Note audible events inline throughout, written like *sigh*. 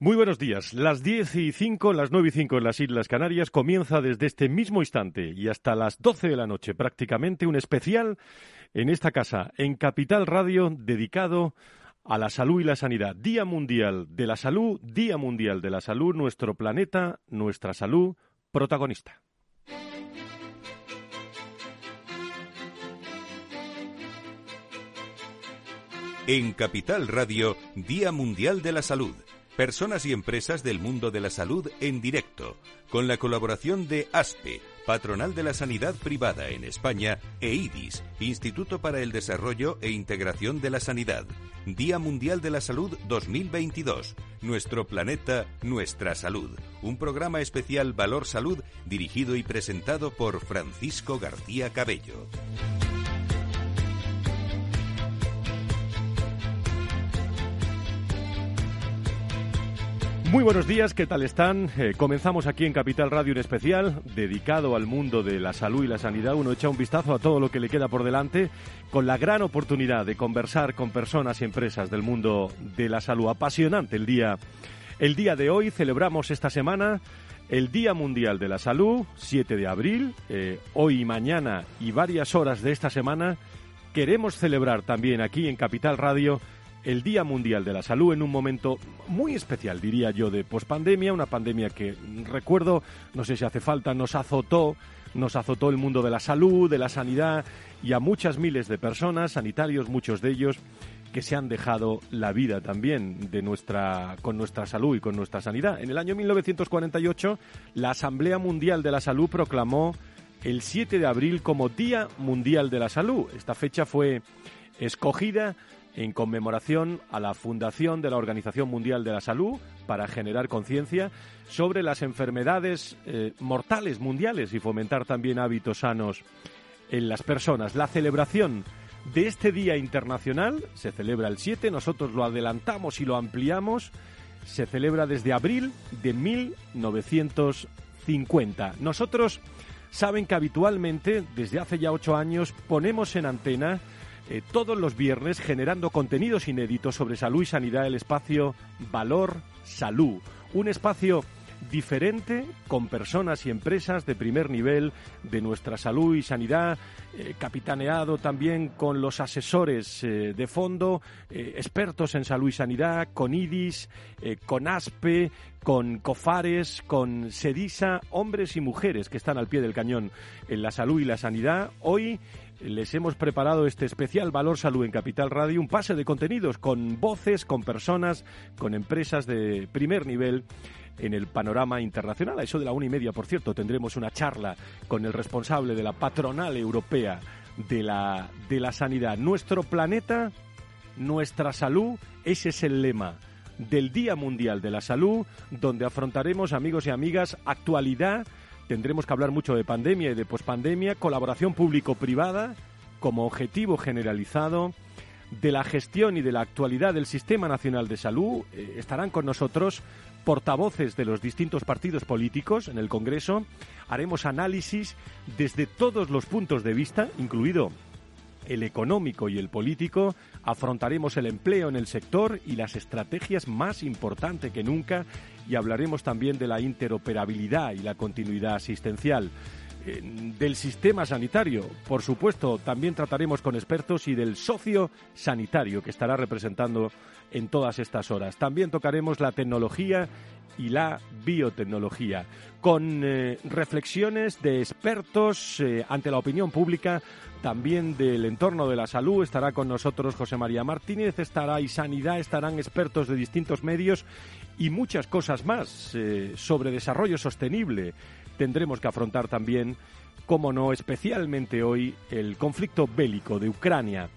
Muy buenos días. Las 10 y 5, las 9 y 5 en las Islas Canarias comienza desde este mismo instante y hasta las 12 de la noche prácticamente un especial en esta casa, en Capital Radio, dedicado a la salud y la sanidad. Día Mundial de la Salud, Día Mundial de la Salud, nuestro planeta, nuestra salud, protagonista. En Capital Radio, Día Mundial de la Salud Personas y empresas del mundo de la salud en directo, con la colaboración de ASPE, Patronal de la Sanidad Privada en España, e IDIS, Instituto para el Desarrollo e Integración de la Sanidad. Día Mundial de la Salud 2022. Nuestro planeta, nuestra salud. Un programa especial Valor Salud dirigido y presentado por Francisco García Cabello. Muy buenos días, ¿qué tal están? Eh, comenzamos aquí en Capital Radio un especial dedicado al mundo de la salud y la sanidad. Uno echa un vistazo a todo lo que le queda por delante con la gran oportunidad de conversar con personas y empresas del mundo de la salud. Apasionante el día, el día de hoy. Celebramos esta semana el Día Mundial de la Salud, 7 de abril. Eh, hoy y mañana y varias horas de esta semana queremos celebrar también aquí en Capital Radio el Día Mundial de la Salud en un momento muy especial, diría yo, de pospandemia, una pandemia que recuerdo, no sé si hace falta, nos azotó, nos azotó el mundo de la salud, de la sanidad y a muchas miles de personas, sanitarios, muchos de ellos, que se han dejado la vida también de nuestra, con nuestra salud y con nuestra sanidad. En el año 1948, la Asamblea Mundial de la Salud proclamó el 7 de abril como Día Mundial de la Salud. Esta fecha fue escogida en conmemoración a la fundación de la Organización Mundial de la Salud para generar conciencia sobre las enfermedades eh, mortales mundiales y fomentar también hábitos sanos en las personas. La celebración de este Día Internacional se celebra el 7, nosotros lo adelantamos y lo ampliamos, se celebra desde abril de 1950. Nosotros saben que habitualmente, desde hace ya ocho años, ponemos en antena eh, todos los viernes generando contenidos inéditos sobre salud y sanidad, el espacio Valor Salud. Un espacio diferente con personas y empresas de primer nivel de nuestra salud y sanidad, eh, capitaneado también con los asesores eh, de fondo, expertos en salud y sanidad, con IDIS, con ASPE, con COFARES, con SEDISA, hombres y mujeres que están al pie del cañón en la salud y la sanidad. Hoy les hemos preparado este especial Valor Salud en Capital Radio, un pase de contenidos con voces, con personas, con empresas de primer nivel en el panorama internacional. A eso de la una y media, por cierto, tendremos una charla con el responsable de la patronal europea de la, de la sanidad. Nuestro planeta, nuestra salud, ese es el lema del Día Mundial de la Salud, donde afrontaremos, amigos y amigas, actualidad Tendremos que hablar mucho de pandemia y de pospandemia, colaboración público-privada como objetivo generalizado de la gestión y de la actualidad del Sistema Nacional de Salud. Eh, estarán con nosotros portavoces de los distintos partidos políticos en el Congreso. Haremos análisis desde todos los puntos de vista, incluido el económico y el político, afrontaremos el empleo en el sector y las estrategias más importantes que nunca y hablaremos también de la interoperabilidad y la continuidad asistencial del sistema sanitario. Por supuesto, también trataremos con expertos y del socio sanitario que estará representando en todas estas horas. También tocaremos la tecnología y la biotecnología, con eh, reflexiones de expertos eh, ante la opinión pública, también del entorno de la salud. Estará con nosotros José María Martínez, estará y Sanidad, estarán expertos de distintos medios y muchas cosas más eh, sobre desarrollo sostenible. Tendremos que afrontar también, como no, especialmente hoy, el conflicto bélico de Ucrania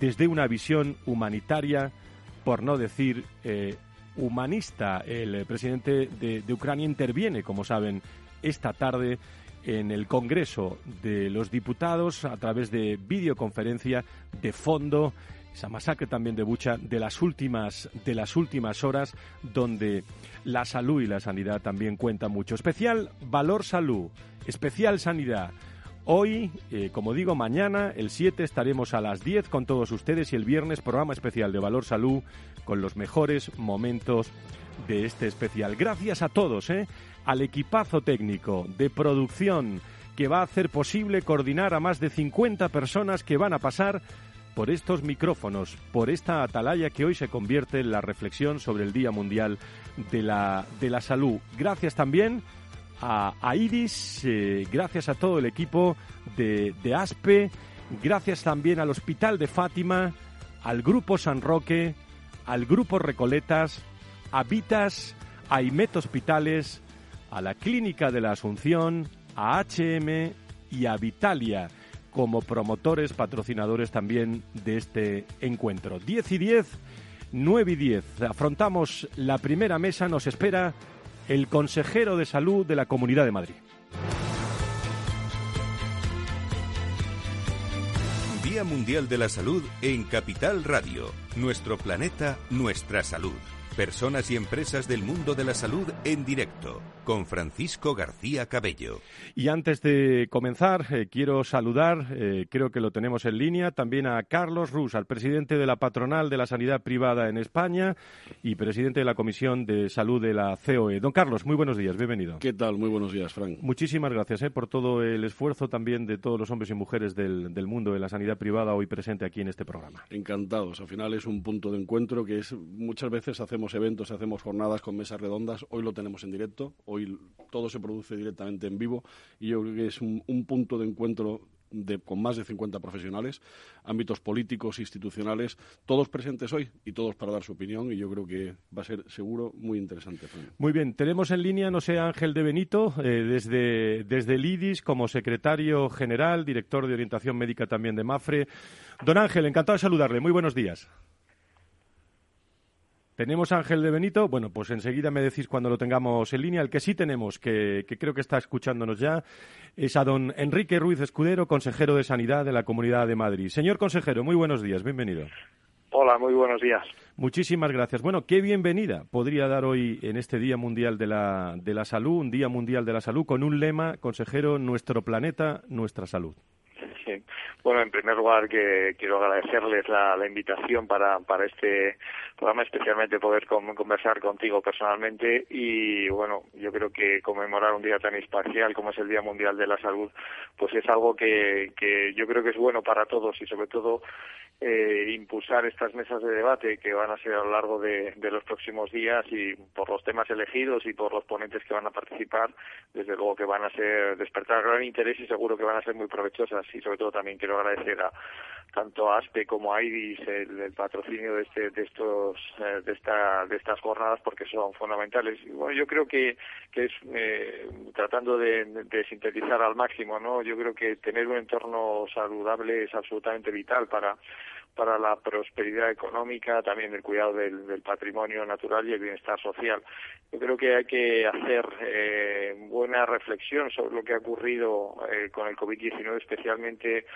desde una visión humanitaria, por no decir humanista. El presidente de, Ucrania interviene, como saben, esta tarde en el Congreso de los Diputados a través de videoconferencia de fondo esa masacre también de Bucha de las últimas de las últimas horas donde la salud y la sanidad también cuentan mucho. Especial valor salud, especial sanidad. Hoy, eh, como digo, mañana, el 7, estaremos a las 10 con todos ustedes y el viernes programa especial de Valor Salud con los mejores momentos de este especial. Gracias a todos, ¿eh? al equipazo técnico de producción que va a hacer posible coordinar a más de 50 personas que van a pasar por estos micrófonos, por esta atalaya que hoy se convierte en la reflexión sobre el Día Mundial de la, de la Salud. Gracias también a, Iris, eh, gracias a todo el equipo de, de ASPE, gracias también al Hospital de Fátima, al Grupo San Roque, al Grupo Recoletas, a Vitas, a IMET Hospitales, a la Clínica de la Asunción, a HM y a Vitalia como promotores, patrocinadores también de este encuentro. 10 y 10, 9 y 10. Afrontamos la primera mesa, nos espera el consejero de salud de la Comunidad de Madrid. Día Mundial de la Salud en Capital Radio. Nuestro planeta, nuestra salud. Personas y empresas del mundo de la salud en directo con Francisco García Cabello. Y antes de comenzar, eh, quiero saludar, eh, creo que lo tenemos en línea, también a Carlos Rus, al presidente de la Patronal de la Sanidad Privada en España y presidente de la Comisión de Salud de la COE. Don Carlos, muy buenos días, bienvenido. ¿Qué tal? Muy buenos días, Frank. Muchísimas gracias eh, por todo el esfuerzo también de todos los hombres y mujeres del, del mundo de la sanidad privada hoy presente aquí en este programa. Encantados. Al final es un punto de encuentro que es muchas veces hacemos eventos, hacemos jornadas con mesas redondas. Hoy lo tenemos en directo, hoy todo se produce directamente en vivo y yo creo que es un, punto de encuentro con más de 50 profesionales, ámbitos políticos, institucionales, todos presentes hoy y todos para dar su opinión y yo creo que va a ser seguro muy interesante. Muy bien, tenemos en línea, no sé, Ángel de Benito, eh, desde, desde el IDIS como secretario general, director de orientación médica también de MAFRE. Don Ángel, encantado de saludarle. Muy buenos días. ¿Tenemos Ángel de Benito? Bueno, pues enseguida me decís cuando lo tengamos en línea. El que sí tenemos, que, creo que está escuchándonos ya, es a don Enrique Ruiz Escudero, consejero de Sanidad de la Comunidad de Madrid. Señor consejero, muy buenos días, bienvenido. Hola, muy buenos días. Muchísimas gracias. Bueno, qué bienvenida podría dar hoy en este Día Mundial de la, de la Salud, un Día Mundial de la Salud, con un lema, consejero, nuestro planeta, nuestra salud. Bueno, en primer lugar que quiero agradecerles la, invitación para, para este programa, especialmente poder conversar contigo personalmente. Y bueno, yo creo que conmemorar un día tan espacial como es el Día Mundial de la Salud, pues es algo que, yo creo que es bueno para todos y sobre todo eh, impulsar estas mesas de debate que van a ser a lo largo de, los próximos días y por los temas elegidos y por los ponentes que van a participar, desde luego que van a ser despertar gran interés y seguro que van a ser muy provechosas y sobre todo también quiero agradecer a tanto a ASPE como a IDIS el, patrocinio de este de estos eh, de esta de estas jornadas porque son fundamentales. Y bueno yo creo que que es eh, tratando de, de sintetizar al máximo no yo creo que tener un entorno saludable es absolutamente vital para para la prosperidad económica, también el cuidado del, patrimonio natural y el bienestar social. Yo creo que hay que hacer eh, buena reflexión sobre lo que ha ocurrido eh, con el COVID-19, especialmente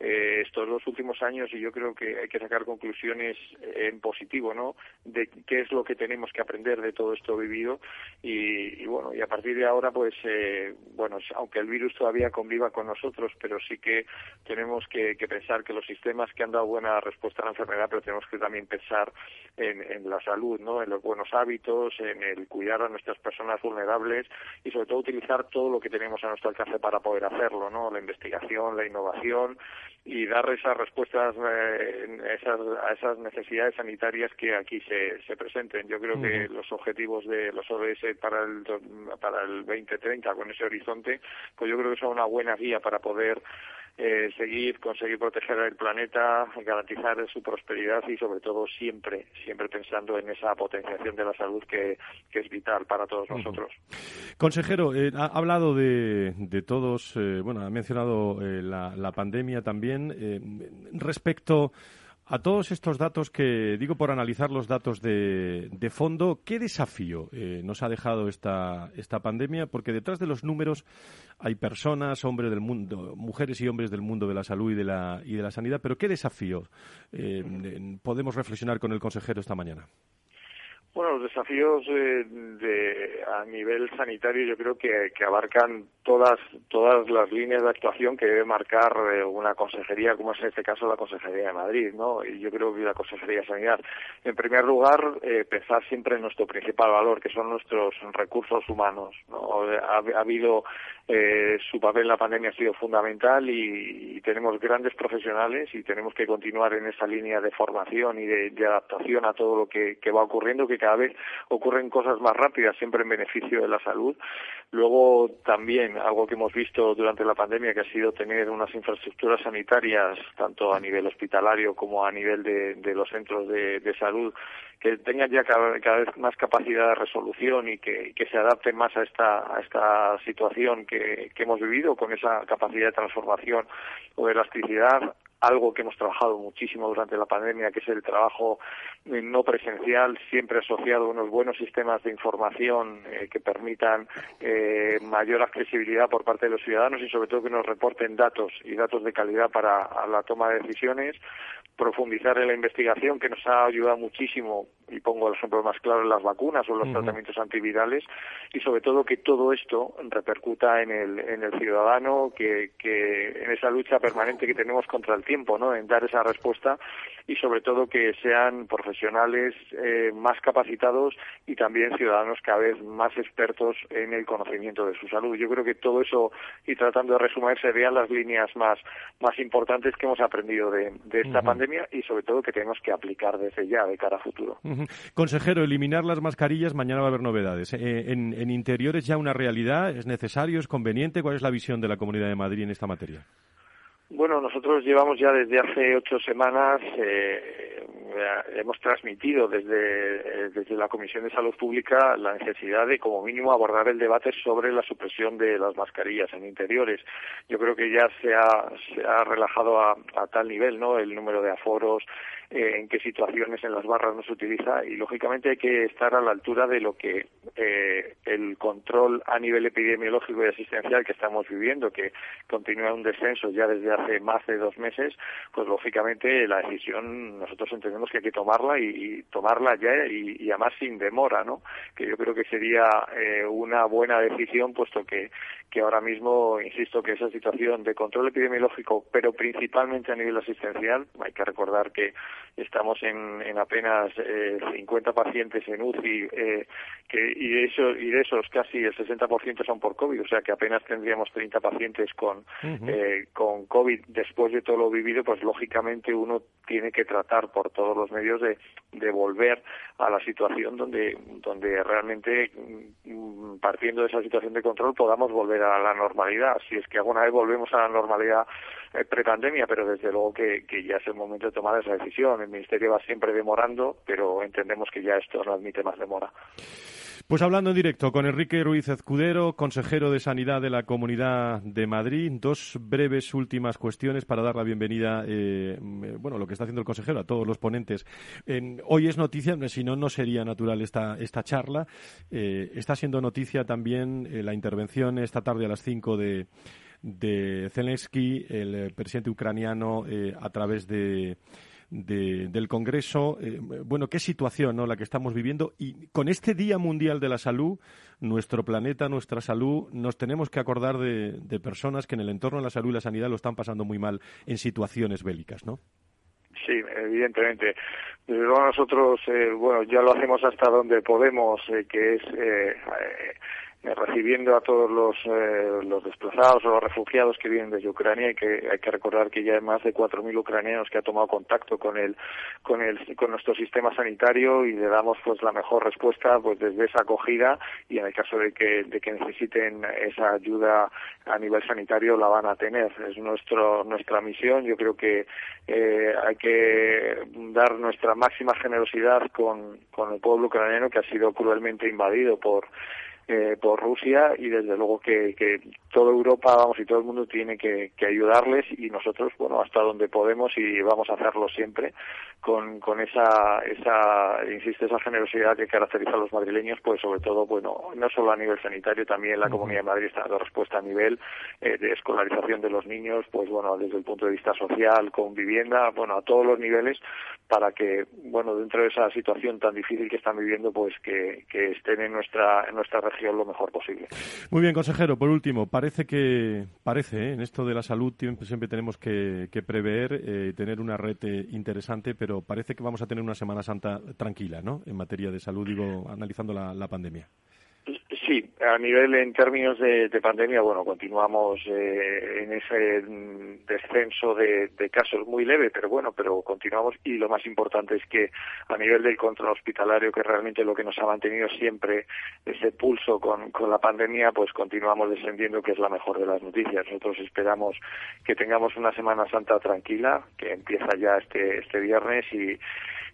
eh, estos dos últimos años y yo creo que hay que sacar conclusiones en positivo, ¿no? De qué es lo que tenemos que aprender de todo esto vivido y, bueno, y a partir de ahora, pues, eh, bueno, aunque el virus todavía conviva con nosotros, pero sí que tenemos que, pensar que los sistemas que han dado buena respuesta a la enfermedad, pero tenemos que también pensar en, en la salud, ¿no? En los buenos hábitos, en el cuidar a nuestras personas vulnerables y sobre todo utilizar todo lo que tenemos a nuestro alcance para poder hacerlo, ¿no? La investigación, la innovación y dar esas respuestas eh, a esas necesidades sanitarias que aquí se, se presenten. Yo creo que los objetivos de los ODS para el, para el 2030 con ese horizonte, pues yo creo que son una buena guía para poder eh, seguir, conseguir proteger el planeta, garantizar su prosperidad y sobre todo siempre, siempre pensando en esa potenciación de la salud que, es vital para todos nosotros. Consejero, eh, ha hablado de, de todos, eh, bueno, ha mencionado la, la, pandemia también. respecto a todos estos datos que, digo por analizar los datos de, de fondo, ¿qué desafío eh, nos ha dejado esta, esta pandemia? Porque detrás de los números hay personas, hombres del mundo, mujeres y hombres del mundo de la salud y de la, y de la sanidad, pero ¿qué desafío eh, podemos reflexionar con el consejero esta mañana? Bueno, los desafíos eh, de, a nivel sanitario yo creo que, abarcan todas todas las líneas de actuación que debe marcar eh, una consejería como es en este caso la consejería de Madrid no y yo creo que la consejería de sanidad. En primer lugar eh, pensar siempre en nuestro principal valor que son nuestros recursos humanos no ha, habido eh, su papel en la pandemia ha sido fundamental y, tenemos grandes profesionales y tenemos que continuar en esa línea de formación y de, adaptación a todo lo que, que va ocurriendo que cada vez ocurren cosas más rápidas siempre en beneficio de la salud. Luego también algo que hemos visto durante la pandemia que ha sido tener unas infraestructuras sanitarias tanto a nivel hospitalario como a nivel de, los centros de, salud que tengan ya cada, vez más capacidad de resolución y que, se adapten más a esta, a esta situación que hemos vivido con esa capacidad de transformación o de elasticidad algo que hemos trabajado muchísimo durante la pandemia, que es el trabajo eh, no presencial, siempre asociado a unos buenos sistemas de información eh, que permitan eh, mayor accesibilidad por parte de los ciudadanos y sobre todo que nos reporten datos y datos de calidad para la toma de decisiones, profundizar en la investigación que nos ha ayudado muchísimo y pongo el ejemplo más claro en las vacunas o en los tratamientos antivirales y sobre todo que todo esto repercuta en el, en el ciudadano que, que en esa lucha permanente que tenemos contra el tiempo ¿no? en dar esa respuesta y sobre todo que sean profesionales eh, más capacitados y también ciudadanos cada vez más expertos en el conocimiento de su salud. Yo creo que todo eso y tratando de resumir serían las líneas más, más importantes que hemos aprendido de, esta pandemia y sobre todo que tenemos que aplicar desde ya de cara a futuro. Consejero, eliminar las mascarillas, mañana va a haber novedades. Eh, en, en interiores ya una realidad, ¿es necesario, es conveniente? ¿Cuál es la visión de la Comunidad de Madrid en esta materia? Bueno, nosotros llevamos ya desde hace ocho semanas eh, hemos transmitido desde, eh, desde la Comisión de Salud Pública la necesidad de, como mínimo, abordar el debate sobre la supresión de las mascarillas en interiores. Yo creo que ya se ha, se ha relajado a, a tal nivel, ¿no? El número de aforos, eh, en qué situaciones en las barras no se utiliza y, lógicamente, hay que estar a la altura de lo que eh, el control a nivel epidemiológico y asistencial que estamos viviendo, que continúa un descenso ya desde más de dos meses, pues, lógicamente, la decisión nosotros entendemos que hay que tomarla y, tomarla ya y, además sin demora, ¿no? Que yo creo que sería eh, una buena decisión, puesto que, que ahora mismo, insisto, que esa situación de control epidemiológico, pero principalmente a nivel asistencial, hay que recordar que estamos en, en apenas eh, 50 pacientes en UCI eh, que, y, de eso, y de esos casi el 60% son por COVID, o sea que apenas tendríamos 30 pacientes con, eh, con COVID después de todo lo vivido, pues lógicamente uno tiene que tratar por todos los medios de, de volver a la situación donde, donde realmente mm, partiendo de esa situación de control podamos volver a la normalidad. Si es que alguna vez volvemos a la normalidad eh, prepandemia, pero desde luego que, que, ya es el momento de tomar esa decisión. El Ministerio va siempre demorando, pero entendemos que ya esto no admite más demora. Pues hablando en directo con Enrique Ruiz Ezcudero, consejero de Sanidad de la Comunidad de Madrid, dos breves últimas cuestiones para dar la bienvenida, eh, bueno, lo que está haciendo el consejero a todos los ponentes. hoy es noticia, si no, no sería natural esta, esta charla. Eh, está siendo noticia también eh, la intervención esta tarde a las cinco de, de Zelensky, el presidente ucraniano, a través de del Congreso. Eh, bueno, qué situación ¿no? la que estamos viviendo. Y con este Día Mundial de la Salud, nuestro planeta, nuestra salud, nos tenemos que acordar de, personas que en el entorno de la salud y la sanidad lo están pasando muy mal en situaciones bélicas, ¿no? Sí, evidentemente. Desde luego nosotros, eh, bueno, ya lo hacemos hasta donde podemos, eh, que es eh, recibiendo a todos los, eh, los desplazados o los refugiados que vienen desde Ucrania y que hay que recordar que ya hay más de 4.000 ucranianos que ha tomado contacto con el, con el, con nuestro sistema sanitario y le damos pues la mejor respuesta pues desde esa acogida y en el caso de que, de que necesiten esa ayuda a nivel sanitario la van a tener. Es nuestro, nuestra misión. Yo creo que eh, hay que dar nuestra máxima generosidad con, con el pueblo ucraniano que ha sido cruelmente invadido por eh, por Rusia y desde luego que, que toda Europa vamos y todo el mundo tiene que, que, ayudarles y nosotros bueno hasta donde podemos y vamos a hacerlo siempre con, con esa esa insisto esa generosidad que caracteriza a los madrileños pues sobre todo bueno no solo a nivel sanitario también la Comunidad de Madrid está dando respuesta a nivel eh, de escolarización de los niños pues bueno desde el punto de vista social con vivienda bueno a todos los niveles para que bueno dentro de esa situación tan difícil que están viviendo pues que, que estén en nuestra en nuestra región lo mejor posible. Muy bien, consejero. Por último, parece que parece ¿eh? en esto de la salud siempre, tenemos que, prever eh, tener una red eh, interesante, pero parece que vamos a tener una Semana Santa tranquila, ¿no? En materia de salud, digo, analizando la pandemia. Sí, a nivel en términos de, pandemia, bueno, continuamos eh, en ese mm, descenso de, casos muy leve, pero bueno, pero continuamos y lo más importante es que a nivel del control hospitalario, que realmente lo que nos ha mantenido siempre ese pulso con, con la pandemia, pues continuamos descendiendo, que es la mejor de las noticias. Nosotros esperamos que tengamos una Semana Santa tranquila, que empieza ya este, este viernes y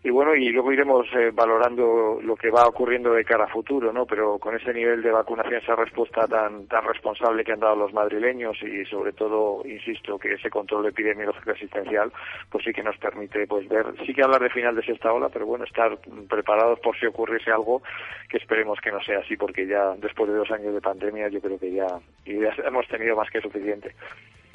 y bueno, y luego iremos eh, valorando lo que va ocurriendo de cara a futuro, ¿no? Pero con ese nivel de vacunación, esa respuesta tan, tan responsable que han dado los madrileños y sobre todo, insisto, que ese control epidemiológico existencial, pues sí que nos permite pues ver, sí que hablar de final de sexta ola, pero bueno, estar preparados por si ocurriese algo que esperemos que no sea así, porque ya después de dos años de pandemia yo creo que ya, ya hemos tenido más que suficiente.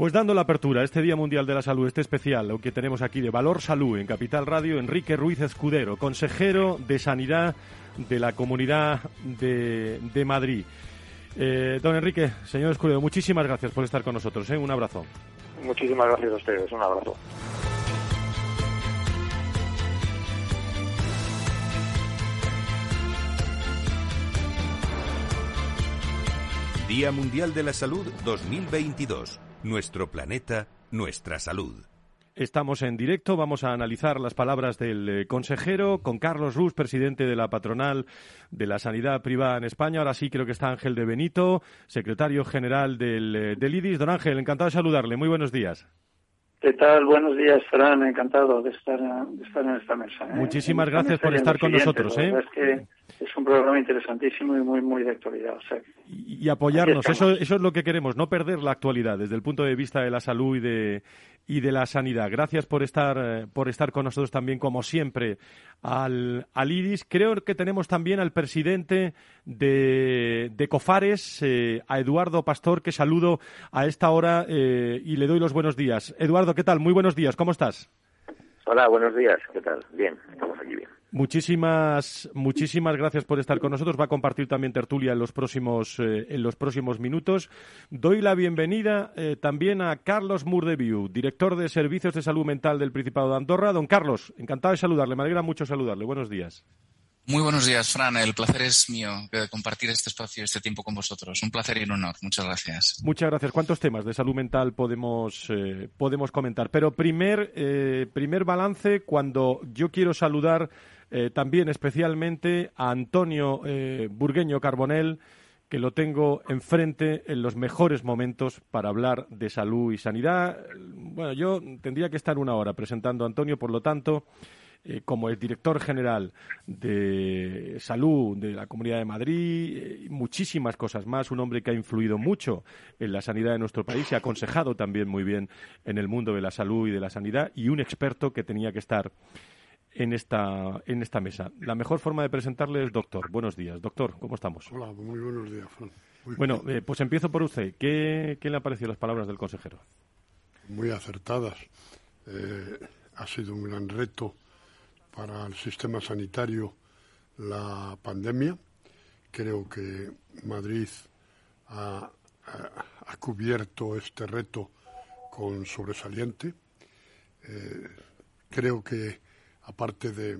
Pues dando la apertura a este Día Mundial de la Salud, este especial, lo que tenemos aquí de Valor Salud en Capital Radio, Enrique Ruiz Escudero, consejero de Sanidad de la Comunidad de, Madrid. Eh, don Enrique, señor Escudero, muchísimas gracias por estar con nosotros. ¿eh? Un abrazo. Muchísimas gracias a ustedes. Un abrazo. Día Mundial de la Salud 2022. Nuestro planeta, nuestra salud. Estamos en directo, vamos a analizar las palabras del eh, consejero con Carlos Rus, presidente de la patronal de la sanidad privada en España. Ahora sí creo que está Ángel de Benito, secretario general del, eh, del IDIS. Don Ángel, encantado de saludarle. Muy buenos días. ¿Qué tal? Buenos días, Fran. Encantado de estar, de estar en esta mesa. ¿eh? Muchísimas gracias por estar con nosotros. ¿eh? Es que es un programa interesantísimo y muy, muy de actualidad. y, apoyarnos, eso, eso es lo que queremos, no perder la actualidad desde el punto de vista de la salud y de, y de la sanidad. Gracias por estar, eh, por estar con nosotros también, como siempre, al, al IRIS. Creo que tenemos también al presidente de, de COFARES, eh, a Eduardo Pastor, que saludo a esta hora eh, y le doy los buenos días. Eduardo, ¿qué tal? Muy buenos días, ¿cómo estás? Hola, buenos días, ¿qué tal? Bien, estamos aquí bien. Muchísimas, muchísimas gracias por estar con nosotros. Va a compartir también tertulia en los próximos, eh, en los próximos minutos. Doy la bienvenida eh, también a Carlos Murdeviu, director de Servicios de Salud Mental del Principado de Andorra. Don Carlos, encantado de saludarle. Me alegra mucho saludarle. Buenos días. Muy buenos días, Fran. El placer es mío de compartir este espacio, este tiempo con vosotros. Un placer y un honor. Muchas gracias. Muchas gracias. ¿Cuántos temas de salud mental podemos, eh, podemos comentar? Pero primer, primer balance, cuando yo quiero saludar eh, también especialmente a Antonio eh, Burgueño Carbonel, que lo tengo enfrente en los mejores momentos para hablar de salud y sanidad. Bueno, yo tendría que estar una hora presentando a Antonio, por lo tanto, eh, como el director general de salud de la Comunidad de Madrid, muchísimas cosas más, un hombre que ha influido mucho en la sanidad de nuestro país y ha aconsejado también muy bien en el mundo de la salud y de la sanidad, y un experto que tenía que estar en esta, en esta mesa. La mejor forma de presentarle es doctor. Buenos días. Doctor, ¿cómo estamos? Hola, muy buenos días, bueno, eh, pues empiezo por usted. ¿Qué, ¿Qué, le han parecido las palabras del consejero? Muy acertadas. Eh, ha sido un gran reto para el sistema sanitario la pandemia. Creo que Madrid ha, ha, cubierto este reto con sobresaliente. Eh, creo que aparte de,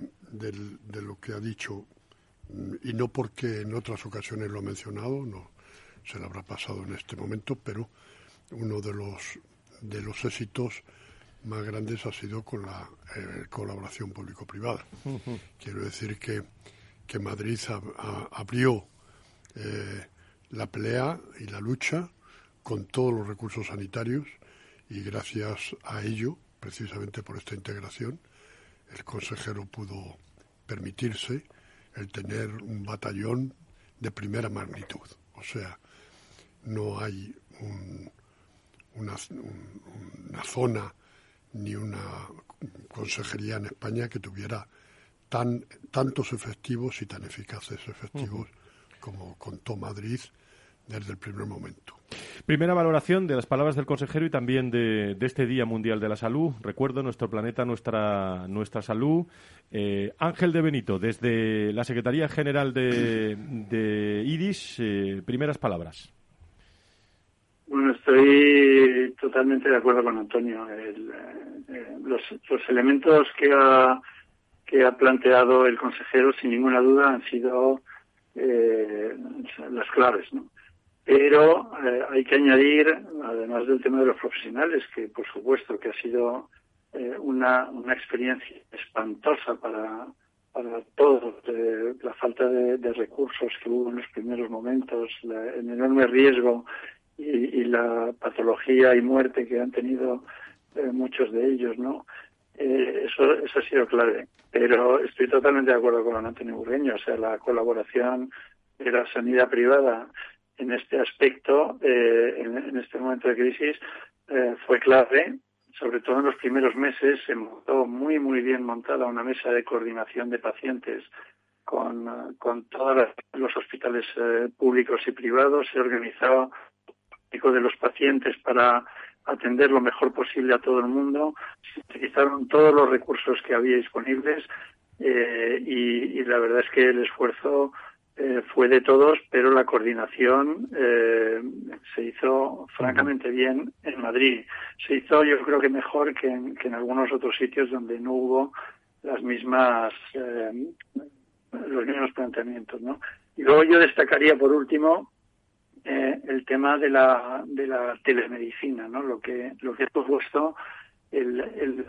lo que ha dicho, y no porque en otras ocasiones lo ha mencionado, no se le habrá pasado en este momento, pero uno de los, de los éxitos más grandes ha sido con la eh, colaboración público-privada. Quiero decir que, que Madrid abrió eh, la pelea y la lucha con todos los recursos sanitarios y gracias a ello, precisamente por esta integración, el consejero pudo permitirse el tener un batallón de primera magnitud. O sea, no hay una, una, zona ni una consejería en España que tuviera tan, tantos efectivos y tan eficaces efectivos como contó Madrid desde el primer momento. Primera valoración de las palabras del consejero y también de, este Día Mundial de la Salud. Recuerdo nuestro planeta, nuestra, nuestra salud. Eh, Ángel de Benito, desde la Secretaría General de, de IDIS, eh, primeras palabras. Bueno, estoy totalmente de acuerdo con Antonio. Eh, los, los, elementos que ha, que ha planteado el consejero, sin ninguna duda, han sido las claves, ¿no? Pero eh, hay que añadir, además del tema de los profesionales, que por supuesto que ha sido eh, una, una experiencia espantosa para, para todos, la falta de, recursos que hubo en los primeros momentos, el enorme riesgo y, la patología y muerte que han tenido eh, muchos de ellos, ¿no? eso, eso ha sido clave. Pero estoy totalmente de acuerdo con Antonio Burreño, o sea, la colaboración de la sanidad privada en este aspecto, eh, en, este momento de crisis, eh, fue clave. Sobre todo en los primeros meses se montó muy, muy bien montada una mesa de coordinación de pacientes con, con todos los hospitales eh, públicos y privados. Se organizaba de los pacientes para atender lo mejor posible a todo el mundo. Se utilizaron todos los recursos que había disponibles y, y, la verdad es que el esfuerzo eh, fue de todos, pero la coordinación eh, se hizo francamente bien en Madrid. Se hizo, yo creo que mejor que en, que en algunos otros sitios donde no hubo las mismas eh, los mismos planteamientos, ¿no? Y luego yo destacaría por último el tema de la de la telemedicina, ¿no? Lo que lo que ha propuesto el, el,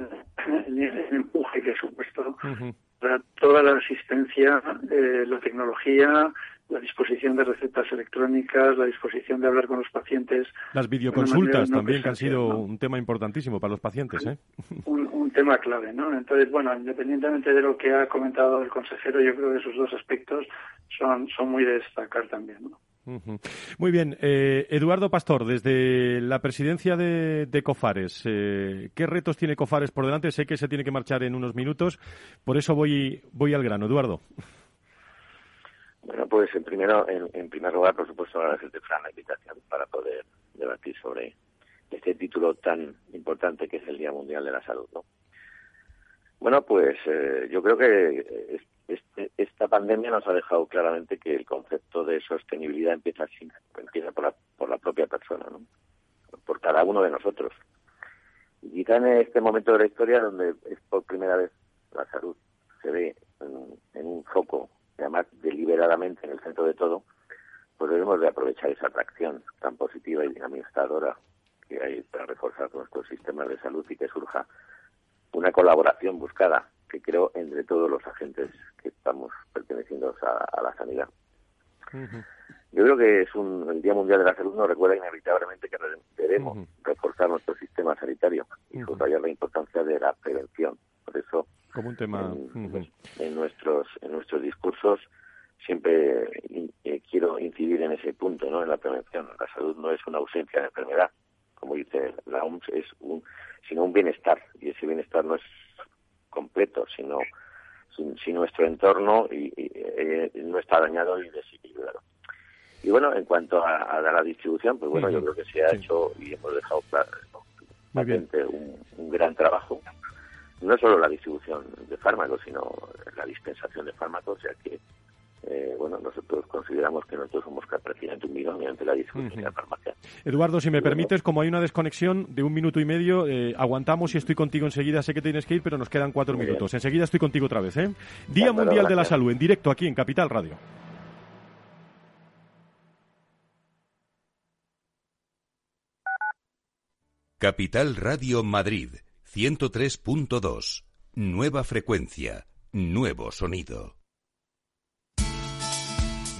el, empuje que ha supuesto para toda la asistencia, eh, la tecnología, la disposición de recetas electrónicas, la disposición de hablar con los pacientes. Las videoconsultas también, que han sido un tema importantísimo para los pacientes. ¿eh? *laughs* Un, un, tema clave, ¿no? Entonces, bueno, independientemente de lo que ha comentado el consejero, yo creo que esos dos aspectos son, son muy de destacar también, ¿no? Muy bien. Eh, Eduardo Pastor, desde la presidencia de, Cofares, eh, ¿qué retos tiene Cofares por delante? Sé que se tiene que marchar en unos minutos, por eso voy, voy al grano. Eduardo. Bueno, pues en, primero, en, primer lugar, por supuesto, agradecerte, Fran, la invitación para poder debatir sobre este título tan importante que es el Día Mundial de la Salud. ¿no? Bueno, pues eh, yo creo que este, esta pandemia nos ha dejado claramente que el concepto de sostenibilidad empieza, empieza por, la, por la propia persona, ¿no? por cada uno de nosotros. Y quizá en este momento de la historia donde es por primera vez la salud se ve en, un foco, además deliberadamente en el centro de todo, pues debemos de aprovechar esa atracción tan positiva y dinamizadora que hay para reforzar nuestro sistema de salud y que surja una colaboración buscada que creo entre todos los agentes que estamos perteneciendo a, la sanidad. Yo creo que es un, el Día Mundial de la Salud nos recuerda inevitablemente que debemos reforzar nuestro sistema sanitario y subrayar la importancia de la prevención. Por eso, como un tema en, nuestros en nuestros discursos siempre eh, quiero incidir en ese punto, ¿no? En la prevención. La salud no es una ausencia de enfermedad, como dice la OMS, es un sino un bienestar y ese bienestar no es completo, sino si, nuestro entorno y, eh, no está dañado y desequilibrado. Y bueno, en cuanto a, la distribución, pues bueno, yo creo que se ha hecho y hemos dejado claro, un, un gran trabajo. No solo la distribución de fármacos, sino la dispensación de fármacos, ya que eh, bueno, nosotros consideramos que nosotros somos prácticamente un bidón mediante la distribución de la farmacia. Eduardo, si me permites, como hay una desconexión de un minuto y medio, eh, aguantamos y estoy contigo enseguida. Sé que tienes que ir, pero nos quedan cuatro minutos. Enseguida estoy contigo otra vez. ¿eh? Día Mundial de la Salud, en directo aquí en Capital Radio. Capital Radio Madrid, 103.2. Nueva frecuencia, nuevo sonido.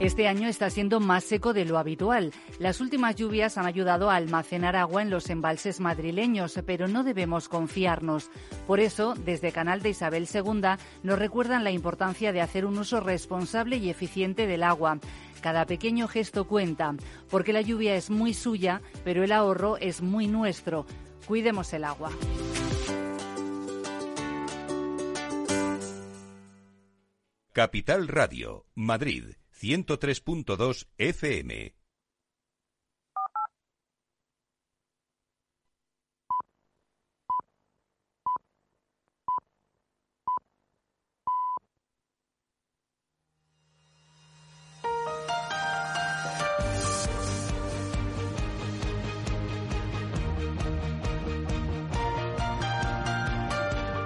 Este año está siendo más seco de lo habitual. Las últimas lluvias han ayudado a almacenar agua en los embalses madrileños, pero no debemos confiarnos. Por eso, desde Canal de Isabel II nos recuerdan la importancia de hacer un uso responsable y eficiente del agua. Cada pequeño gesto cuenta, porque la lluvia es muy suya, pero el ahorro es muy nuestro. Cuidemos el agua. Capital Radio, Madrid, 103.2 FM.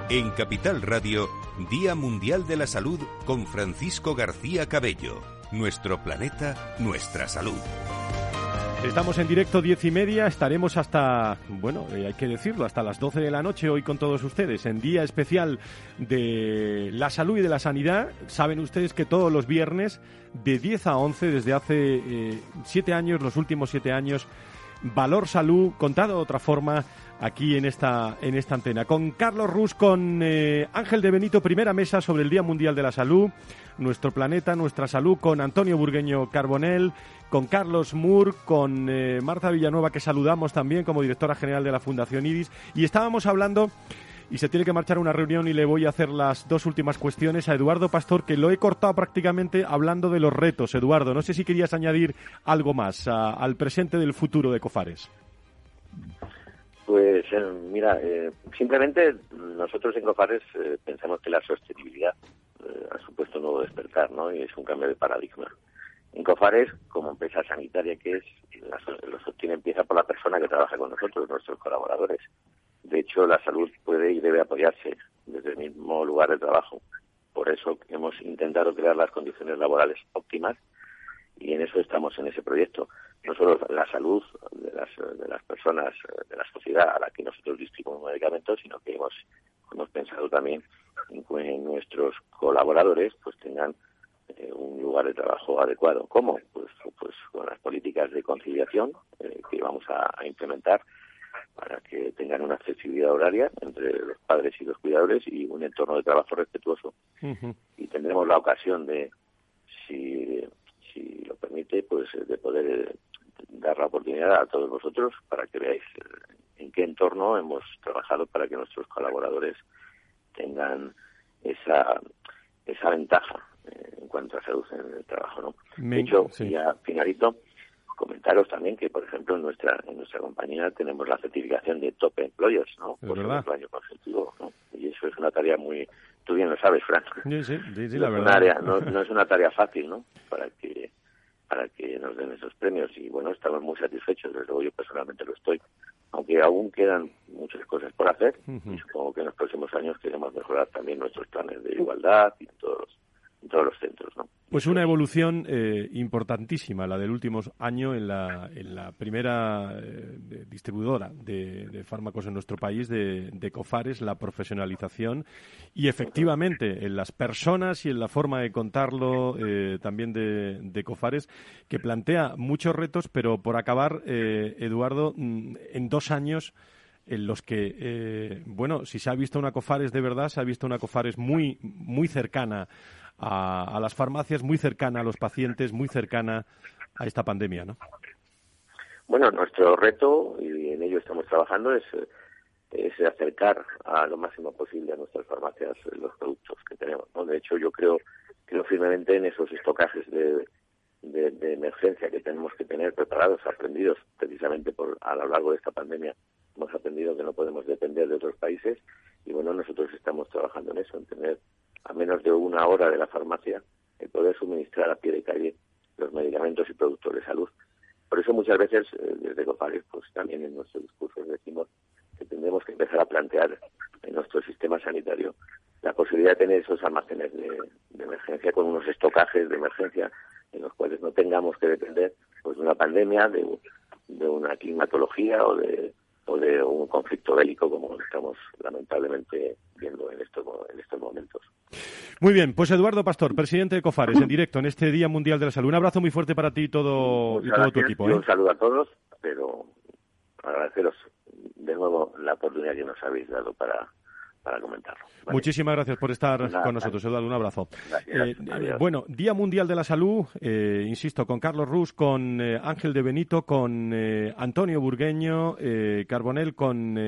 En Capital Radio, Día Mundial de la Salud con Francisco García Cabello. Nuestro planeta, nuestra salud. Estamos en directo diez y media, estaremos hasta, bueno, eh, hay que decirlo, hasta las doce de la noche hoy con todos ustedes, en día especial de la salud y de la sanidad. Saben ustedes que todos los viernes, de 10 a 11, desde hace eh, siete años, los últimos siete años, Valor Salud, contado de otra forma, aquí en esta, en esta antena. Con Carlos Rus, con eh, Ángel de Benito, primera mesa sobre el Día Mundial de la Salud, nuestro planeta, nuestra salud, con Antonio Burgueño Carbonel, con Carlos Moore, con eh, Marta Villanueva, que saludamos también como directora general de la Fundación IDIS, y estábamos hablando y se tiene que marchar una reunión y le voy a hacer las dos últimas cuestiones a Eduardo Pastor, que lo he cortado prácticamente hablando de los retos. Eduardo, no sé si querías añadir algo más al presente del futuro de Cofares. Pues eh, mira, eh, simplemente nosotros en Cofares eh, pensamos que la sostenibilidad ha supuesto un nuevo despertar, ¿no? Y es un cambio de paradigma. En Cofares, como empresa sanitaria que es, lo sostiene empieza por la persona que trabaja con nosotros, nuestros colaboradores. De hecho, la salud puede y debe apoyarse desde el mismo lugar de trabajo. Por eso hemos intentado crear las condiciones laborales óptimas y en eso estamos en ese proyecto. No solo la salud de las, de las personas, de la sociedad a la que nosotros distribuimos medicamentos, sino que hemos, hemos pensado también en que nuestros colaboradores pues tengan eh, un lugar de trabajo adecuado. ¿Cómo? Pues, pues con las políticas de conciliación eh, que vamos a, implementar para que tengan una accesibilidad horaria entre los padres y los cuidadores y un entorno de trabajo respetuoso. Y tendremos la ocasión de, si si lo permite, pues de poder dar la oportunidad a todos vosotros para que veáis eh, en qué entorno hemos trabajado para que nuestros colaboradores tengan esa esa ventaja en cuanto a salud en el trabajo, ¿no? de hecho, ya finalito, comentaros también que, por ejemplo, en nuestra en nuestra compañía tenemos la certificación de Top Employers, ¿no? por el año consecutivo, ¿no? Y eso es una tarea muy tú bien lo sabes, Fran. Sí, sí, sí, la verdad. no, no, es una tarea fácil, ¿no? Para que para que nos den esos premios y bueno, estamos muy satisfechos, desde luego yo personalmente lo estoy, aunque aún quedan muchas cosas por hacer y supongo que en los próximos años queremos mejorar también nuestros planes de igualdad y todos en todos los centros, ¿no? Pues una evolución eh, importantísima, la del último año en la, en la primera eh, distribuidora de, fármacos en nuestro país, de, COFARES, la profesionalización. Y efectivamente en las personas y en la forma de contarlo eh, también de, COFARES, que plantea muchos retos, pero por acabar, Eduardo, mm, en dos años en los que, bueno, si se ha visto una COFARES de verdad, se ha visto una COFARES muy, muy cercana a, las farmacias, muy cercana a los pacientes, muy cercana a esta pandemia, ¿no? Bueno, nuestro reto, y en ello estamos trabajando, es, es acercar a lo máximo posible a nuestras farmacias los productos que tenemos. ¿no? De hecho, yo creo, creo firmemente en esos estocajes de, de, emergencia que tenemos que tener preparados, aprendidos precisamente por a lo largo de esta pandemia. Hemos aprendido que no podemos depender de otros países y bueno, nosotros estamos trabajando en eso, en tener a menos de una hora de la farmacia el poder suministrar a pie de calle los medicamentos y productos de salud. Por eso muchas veces eh, desde COPARES, pues también en nuestros discursos decimos que tendremos que empezar a plantear en nuestro sistema sanitario la posibilidad de tener esos almacenes de, emergencia con unos estocajes de emergencia en los cuales no tengamos que depender pues de una pandemia, de, de una climatología o de, o de un conflicto bélico como estamos lamentablemente viendo en estos, en estos momentos. Muy bien, pues Eduardo Pastor, presidente de COFARES, en directo en este Día Mundial de la Salud. Un abrazo muy fuerte para ti y todo, y todo tu equipo. ¿eh? Un saludo a todos, pero agradeceros de nuevo la oportunidad que nos habéis dado para, para comentarlo. Muchísimas gracias por estar con nosotros, Eduardo. Un abrazo. Eh, bueno, Día Mundial de la Salud, eh, insisto, con Carlos Rus, con eh, Ángel de Benito, con Antonio Burgueño, Carbonel, con,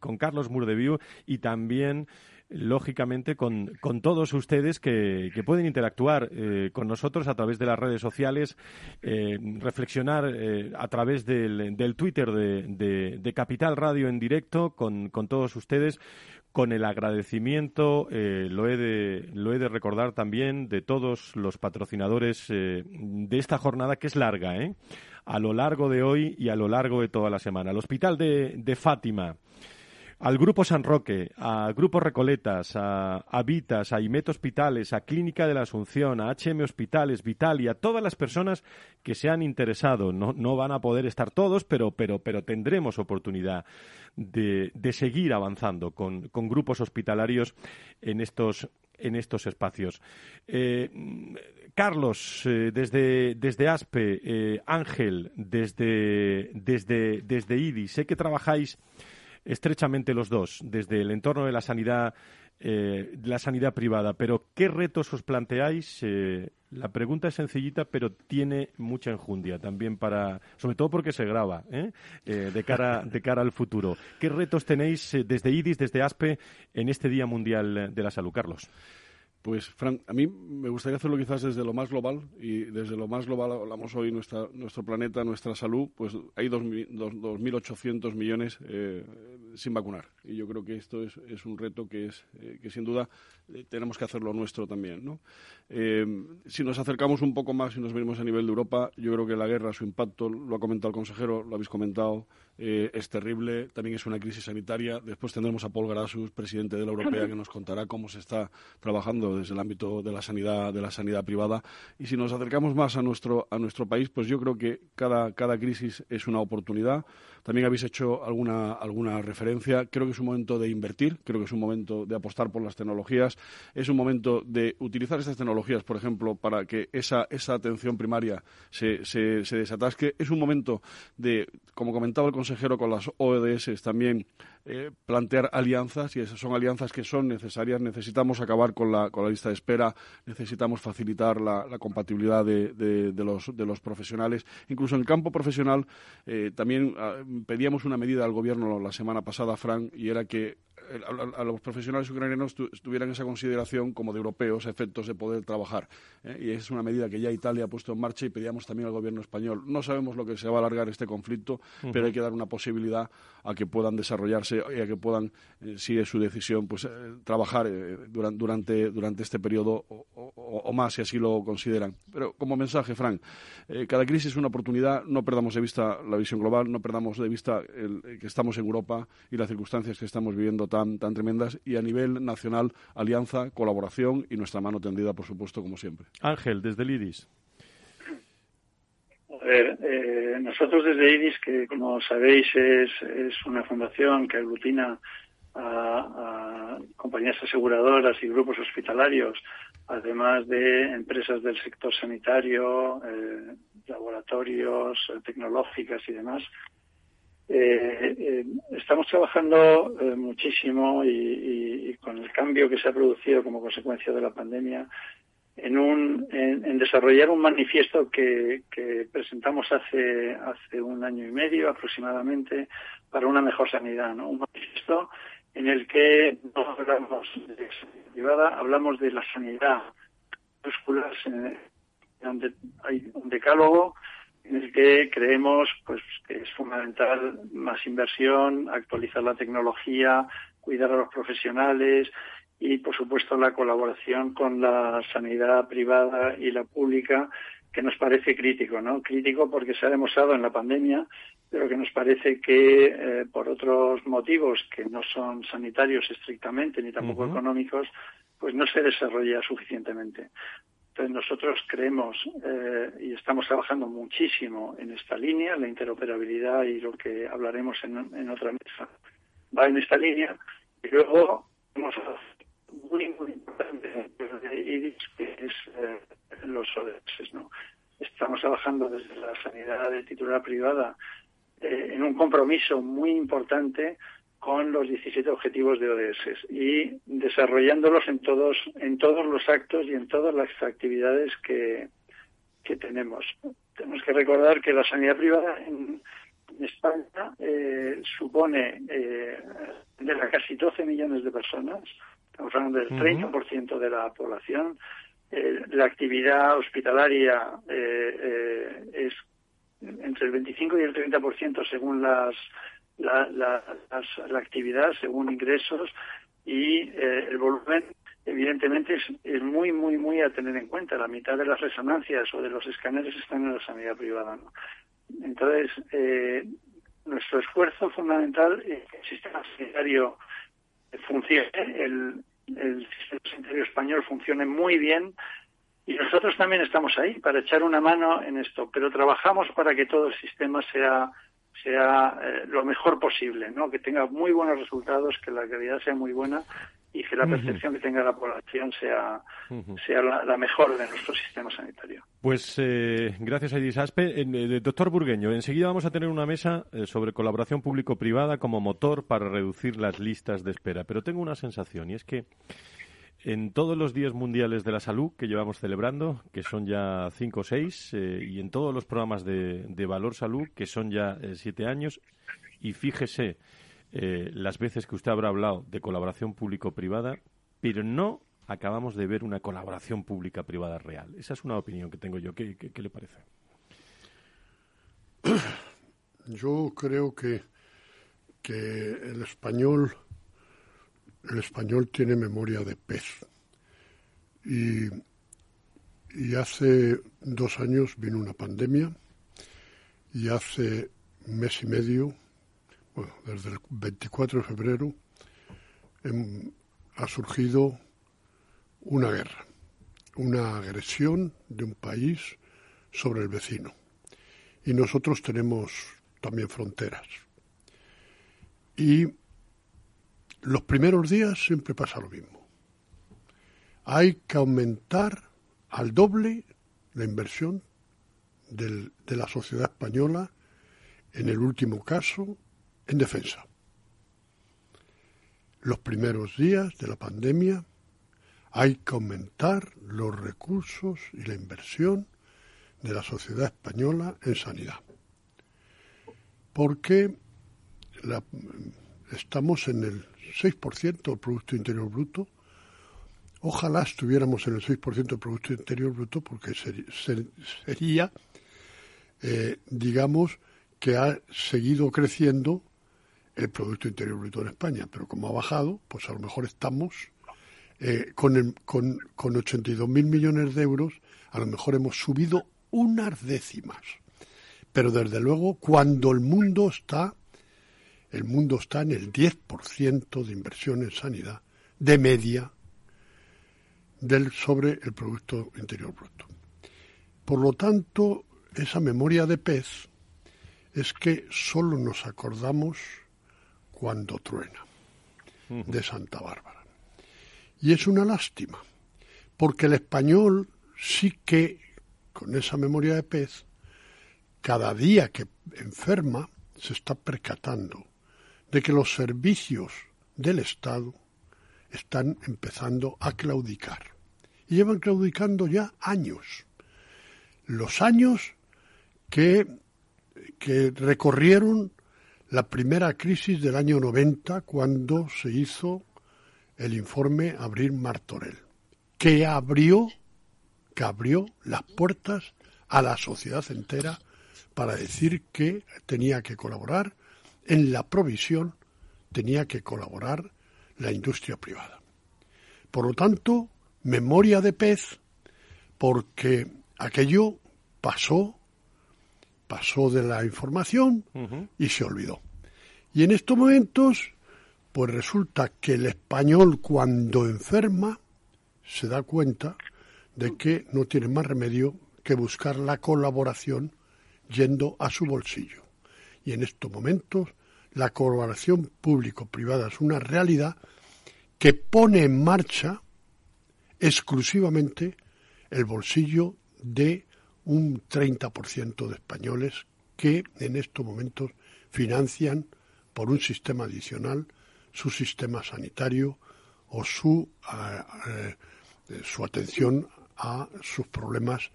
con Carlos Murdeviu y también lógicamente con, con, todos ustedes que, que pueden interactuar con nosotros a través de las redes sociales, reflexionar a través del, del Twitter de, de, Capital Radio en directo con, con todos ustedes con el agradecimiento, eh, lo, he de, recordar también, de todos los patrocinadores eh, de esta jornada, que es larga, ¿eh? a lo largo de hoy y a lo largo de toda la semana. El Hospital de Fátima, al Grupo San Roque, a Grupo Recoletas, a, Vitas, a IMET Hospitales, a Clínica de la Asunción, a HM Hospitales, Vital y a todas las personas que se han interesado. No, no van a poder estar todos, pero, pero, pero tendremos oportunidad de, de seguir avanzando con, con, grupos hospitalarios en estos, en estos espacios. Eh, Carlos, eh, desde, desde ASPE, eh, Ángel, desde, desde, desde IDI, sé que trabajáis estrechamente los dos, desde el entorno de la sanidad, eh, la sanidad privada. Pero, ¿qué retos os planteáis? Eh, la pregunta es sencillita, pero tiene mucha enjundia también para, sobre todo porque se graba, ¿eh? de cara de cara al futuro. ¿Qué retos tenéis desde IDIS, desde ASPE, en este Día Mundial de la Salud, Carlos? Pues, Frank, a mí me gustaría hacerlo quizás desde lo más global y desde lo más global hablamos hoy nuestra, nuestro planeta, nuestra salud, pues hay 2.800 millones eh, sin vacunar. Y yo creo que esto es, es un reto que, es, eh, que sin duda eh, tenemos que hacerlo nuestro también. ¿no? si nos acercamos un poco más y nos venimos a nivel de Europa, yo creo que la guerra, su impacto, lo ha comentado el consejero, lo habéis comentado, es terrible, también es una crisis sanitaria. Después tendremos a Paul Grassus, presidente de la Europea, que nos contará cómo se está trabajando desde el ámbito de la sanidad, de la sanidad privada. Y si nos acercamos más a nuestro, a nuestro país, pues yo creo que cada, cada crisis es una oportunidad. También habéis hecho alguna, alguna referencia. Creo que es un momento de invertir, creo que es un momento de apostar por las tecnologías. Es un momento de utilizar estas tecnologías, por ejemplo, para que esa, esa atención primaria se, se, se desatasque. Es un momento de, como comentaba el consejero con las ODS, también eh, plantear alianzas y esas son alianzas que son necesarias. Necesitamos acabar con la, con la lista de espera, necesitamos facilitar la, compatibilidad de, de, los, de, los, profesionales. Incluso en el campo profesional eh, también ah, pedíamos una medida al Gobierno la semana pasada, Frank, y era que a, los profesionales ucranianos tuvieran esa consideración como de europeos efectos de poder trabajar. ¿eh? Y es una medida que ya Italia ha puesto en marcha y pedíamos también al gobierno español. No sabemos lo que se va a alargar este conflicto, pero hay que dar una posibilidad a que puedan desarrollarse y a que puedan, eh, si es su decisión, pues eh, trabajar durante, durante, este periodo o, más, si así lo consideran. Pero como mensaje, Frank, cada crisis es una oportunidad. No perdamos de vista la visión global, no perdamos de vista el, que estamos en Europa y las circunstancias que estamos viviendo tan, tremendas y a nivel nacional, alianza, colaboración y nuestra mano tendida, por supuesto, como siempre. Ángel, desde el IDIS. A ver, eh, nosotros desde IDIS, que como sabéis es, es una fundación que aglutina a, compañías aseguradoras y grupos hospitalarios, además de empresas del sector sanitario, eh, laboratorios, eh, tecnológicas y demás, eh, eh, estamos trabajando eh, muchísimo y, con el cambio que se ha producido como consecuencia de la pandemia en, un, en, desarrollar un manifiesto que, presentamos hace, hace un año y medio aproximadamente para una mejor sanidad, ¿no? Un manifiesto en el que no hablamos de sanidad privada, hablamos de la sanidad hay un decálogo en el que creemos pues que es fundamental más inversión, actualizar la tecnología, cuidar a los profesionales y por supuesto la colaboración con la sanidad privada y la pública que nos parece crítico, ¿no? Crítico porque se ha demostrado en la pandemia, pero que nos parece que eh, por otros motivos que no son sanitarios estrictamente ni tampoco económicos, pues no se desarrolla suficientemente. Entonces nosotros creemos eh, y estamos trabajando muchísimo en esta línea, la interoperabilidad y lo que hablaremos en, en otra mesa va en esta línea. Y luego hemos muy, muy importante IDIS, que es eh, los ODS, ¿no? Estamos trabajando desde la sanidad de titular privada eh, en un compromiso muy importante con los 17 objetivos de ODS y desarrollándolos en todos en todos los actos y en todas las actividades que, que tenemos. Tenemos que recordar que la sanidad privada en, España eh, supone eh, de las casi 12 millones de personas, estamos hablando del 30% de la población, eh, la actividad hospitalaria eh, es entre el 25 y el 30% según las la, la, la actividad, según ingresos y eh, el volumen evidentemente es, es, muy, muy, muy a tener en cuenta. La mitad de las resonancias o de los escáneres están en la sanidad privada. Entonces, eh, nuestro esfuerzo fundamental es que el sistema sanitario funcione, el, el sistema sanitario español funcione muy bien y nosotros también estamos ahí para echar una mano en esto, pero trabajamos para que todo el sistema sea sea eh, lo mejor posible, ¿no? Que tenga muy buenos resultados, que la calidad sea muy buena y que la percepción que tenga la población sea, sea la, mejor de nuestro sistema sanitario. Pues eh, gracias a Edis Aspe. Eh, doctor Burgueño, enseguida vamos a tener una mesa sobre colaboración público-privada como motor para reducir las listas de espera. Pero tengo una sensación y es que en todos los días mundiales de la salud que llevamos celebrando, que son ya cinco o seis, eh, y en todos los programas de, Valor Salud, que son ya eh, siete años, y fíjese eh, las veces que usted habrá hablado de colaboración público-privada, pero no acabamos de ver una colaboración pública-privada real. Esa es una opinión que tengo yo. ¿Qué, qué le parece? Yo creo que, que el español el español tiene memoria de pez. Y, hace dos años vino una pandemia y hace mes y medio, bueno, desde el 24 de febrero, em, ha surgido una guerra, una agresión de un país sobre el vecino. Y nosotros tenemos también fronteras. Y los primeros días siempre pasa lo mismo. Hay que aumentar al doble la inversión de la sociedad española, en el último caso, en defensa. Los primeros días de la pandemia hay que aumentar los recursos y la inversión de la sociedad española en sanidad. Porque estamos en el 6% del Producto Interior Bruto. Ojalá estuviéramos en el 6% del Producto Interior Bruto porque sería, eh, digamos, que ha seguido creciendo el Producto Interior Bruto en España, pero como ha bajado, pues a lo mejor estamos eh, con, con, con 82.000 millones de euros, a lo mejor hemos subido unas décimas. Pero desde luego, cuando el mundo está el mundo está en el 10% de inversión en sanidad de media del sobre el Producto Interior Bruto. Por lo tanto, esa memoria de pez es que solo nos acordamos cuando truena de Santa Bárbara. Y es una lástima, porque el español sí que, con esa memoria de pez, cada día que enferma, se está percatando de que los servicios del Estado están empezando a claudicar. Y llevan claudicando ya años. Los años que, que recorrieron la primera crisis del año 90 cuando se hizo el informe Abril Martorell, que abrió, que abrió las puertas a la sociedad entera para decir que tenía que colaborar en la provisión tenía que colaborar la industria privada. Por lo tanto, memoria de pez, porque aquello pasó, pasó de la información y se olvidó. Y en estos momentos, pues resulta que el español cuando enferma se da cuenta de que no tiene más remedio que buscar la colaboración yendo a su bolsillo. Y en estos momentos la colaboración público-privada es una realidad que pone en marcha exclusivamente el bolsillo de un 30% de españoles que en estos momentos financian por un sistema adicional su sistema sanitario o su, eh, su atención a sus problemas,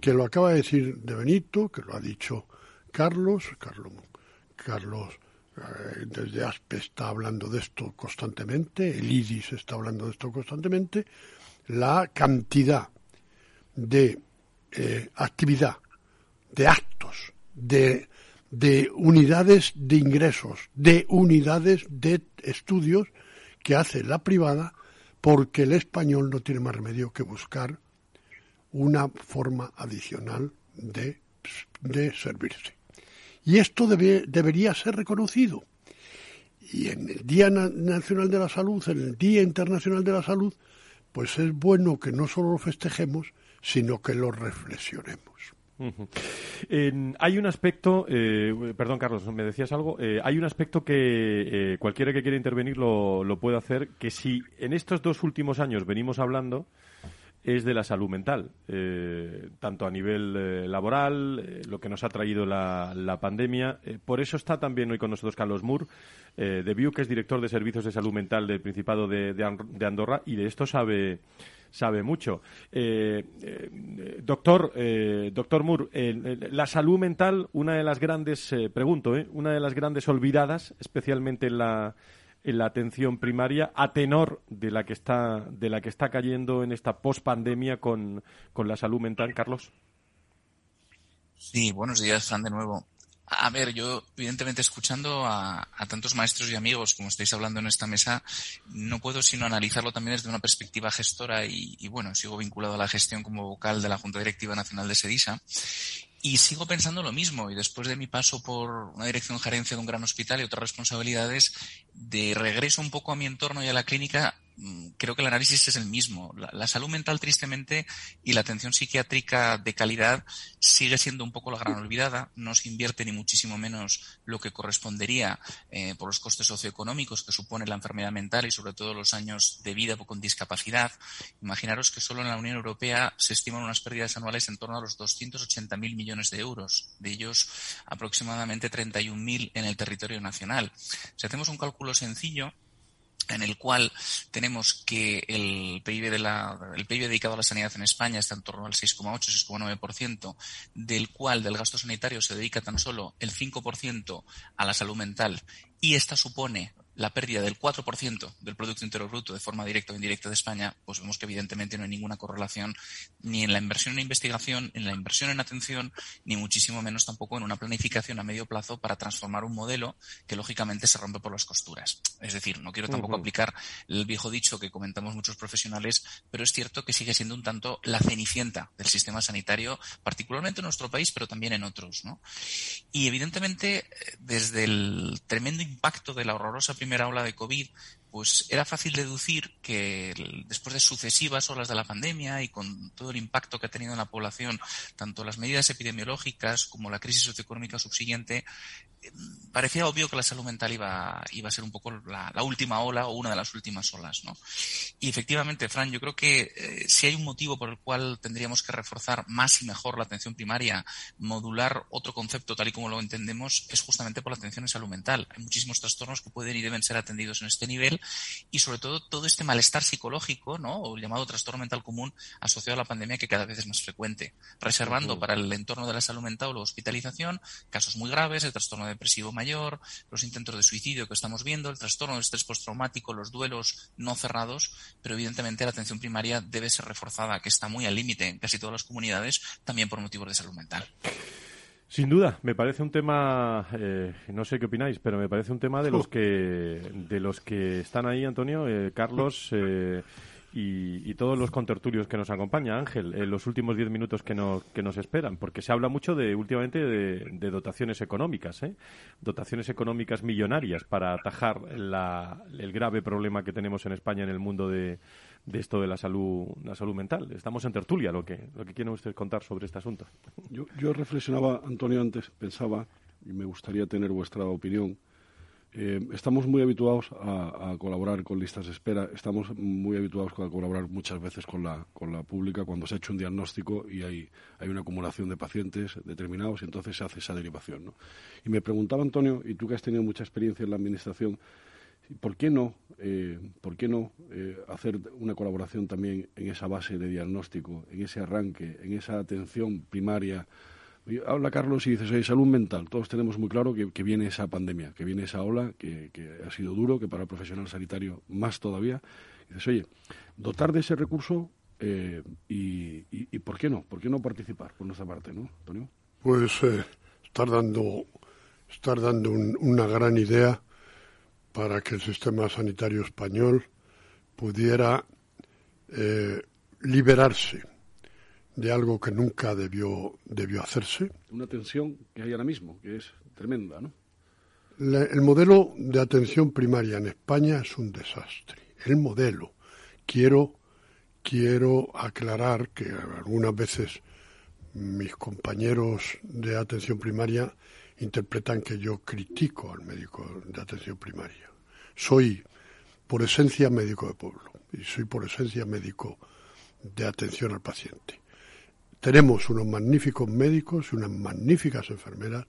que lo acaba de decir de Benito, que lo ha dicho Carlos, Carlos, Carlos eh, desde ASPE está hablando de esto constantemente, el IDIS está hablando de esto constantemente, la cantidad de actividad, de actos, de de unidades de ingresos, de unidades de estudios que hace la privada porque el español no tiene más remedio que buscar una forma adicional de, de servirse. Y esto debe, debería ser reconocido. Y en el Día Nacional de la Salud, en el Día Internacional de la Salud, pues es bueno que no solo lo festejemos, sino que lo reflexionemos hay un aspecto, eh, perdón Carlos, me decías algo, eh, hay un aspecto que eh, cualquiera que quiera intervenir lo, lo, puede hacer, que si en estos dos últimos años venimos hablando, es de la salud mental, tanto a nivel laboral, lo que nos ha traído la, la pandemia. por eso está también hoy con nosotros Carlos Moore, de Viu, que es director de servicios de salud mental del Principado de, de Andorra, y de esto sabe sabe mucho. Eh, eh, doctor, eh, doctor Moore, la salud mental, una de las grandes, pregunto, una de las grandes olvidadas, especialmente en la, en la atención primaria, a tenor de la que está, de la que está cayendo en esta pospandemia con, con la salud mental, Carlos. Sí, buenos días, Fran, de nuevo. A ver, yo evidentemente escuchando a, tantos maestros y amigos como estáis hablando en esta mesa, no puedo sino analizarlo también desde una perspectiva gestora y, y, bueno, sigo vinculado a la gestión como vocal de la Junta Directiva Nacional de SEDISA y sigo pensando lo mismo. Y después de mi paso por una dirección gerencia de un gran hospital y otras responsabilidades, de regreso un poco a mi entorno y a la clínica, creo que el análisis es el mismo. La, salud mental, tristemente, y la atención psiquiátrica de calidad sigue siendo un poco la gran olvidada. No se invierte ni muchísimo menos lo que correspondería eh, por los costes socioeconómicos que supone la enfermedad mental y sobre todo los años de vida con discapacidad. Imaginaros que solo en la Unión Europea se estiman unas pérdidas anuales en torno a los 280.000 millones de euros, de ellos aproximadamente 31.000 en el territorio nacional. Si hacemos un cálculo sencillo, en el cual tenemos que el PIB, de la, el PIB dedicado a la sanidad en España está en torno al 6,8-6,9%, del cual del gasto sanitario se dedica tan solo el 5% a la salud mental y esta supone la pérdida del 4% del Producto Interior Bruto de forma directa o indirecta de España, pues vemos que evidentemente no hay ninguna correlación ni en la inversión en investigación, en la inversión en atención, ni muchísimo menos tampoco en una planificación a medio plazo para transformar un modelo que lógicamente se rompe por las costuras. Es decir, no quiero tampoco aplicar el viejo dicho que comentamos muchos profesionales, pero es cierto que sigue siendo un tanto la cenicienta del sistema sanitario, particularmente en nuestro país, pero también en otros. ¿no? Y evidentemente, desde el tremendo impacto de la horrorosa primera primera ola de COVID, pues era fácil deducir que después de sucesivas olas de la pandemia y con todo el impacto que ha tenido en la población, tanto las medidas epidemiológicas como la crisis socioeconómica subsiguiente, parecía obvio que la salud mental iba, iba a ser un poco la, última ola o una de las últimas olas, ¿no? Y efectivamente, Fran, yo creo que eh, si hay un motivo por el cual tendríamos que reforzar más y mejor la atención primaria, modular otro concepto tal y como lo entendemos, es justamente por la atención en salud mental. Hay muchísimos trastornos que pueden y deben ser atendidos en este nivel y sobre todo todo este malestar psicológico, ¿no? O llamado trastorno mental común asociado a la pandemia que cada vez es más frecuente, reservando para el entorno de la salud mental o la hospitalización casos muy graves, el trastorno depresivo mayor, los intentos de suicidio que estamos viendo, el trastorno de estrés postraumático, los duelos no cerrados, pero evidentemente la atención primaria debe ser reforzada, que está muy al límite en casi todas las comunidades, también por motivos de salud mental. Sin duda, me parece un tema, eh, no sé qué opináis, pero me parece un tema de los *laughs* que de los que están ahí, Antonio, eh, Carlos. *laughs* Eh, y, todos los contertulios que nos acompañan, Ángel, en los últimos diez minutos que nos, que nos esperan, porque se habla mucho de últimamente de, dotaciones económicas, ¿eh? dotaciones económicas millonarias para atajar el grave problema que tenemos en España en el mundo de, de esto de la salud, la salud mental. Estamos en tertulia, lo que, lo que quiere usted contar sobre este asunto. Yo, yo reflexionaba, Antonio, antes, pensaba, y me gustaría tener vuestra opinión, eh, estamos muy habituados a, colaborar con listas de espera, estamos muy habituados a colaborar muchas veces con la, con la pública cuando se ha hecho un diagnóstico y hay, hay una acumulación de pacientes determinados y entonces se hace esa derivación. ¿no? Y me preguntaba, Antonio, y tú que has tenido mucha experiencia en la Administración, ¿por qué no, eh, ¿por qué no eh, hacer una colaboración también en esa base de diagnóstico, en ese arranque, en esa atención primaria? habla Carlos y dices, oye, salud mental. Todos tenemos muy claro que, viene esa pandemia, que viene esa ola, que, ha sido duro, que para el profesional sanitario más todavía. dices, oye, dotar de ese recurso eh, y, ¿por qué no? ¿Por qué no participar por nuestra parte, no, Antonio? Pues estar dando, estar dando una gran idea para que el sistema sanitario español pudiera eh, liberarse de algo que nunca debió, debió hacerse. Una tensión que hay ahora mismo, que es tremenda, ¿no? el modelo de atención primaria en España es un desastre. El modelo. Quiero, quiero aclarar que algunas veces mis compañeros de atención primaria interpretan que yo critico al médico de atención primaria. Soy por esencia médico de pueblo y soy por esencia médico de atención al paciente. Tenemos unos magníficos médicos y unas magníficas enfermeras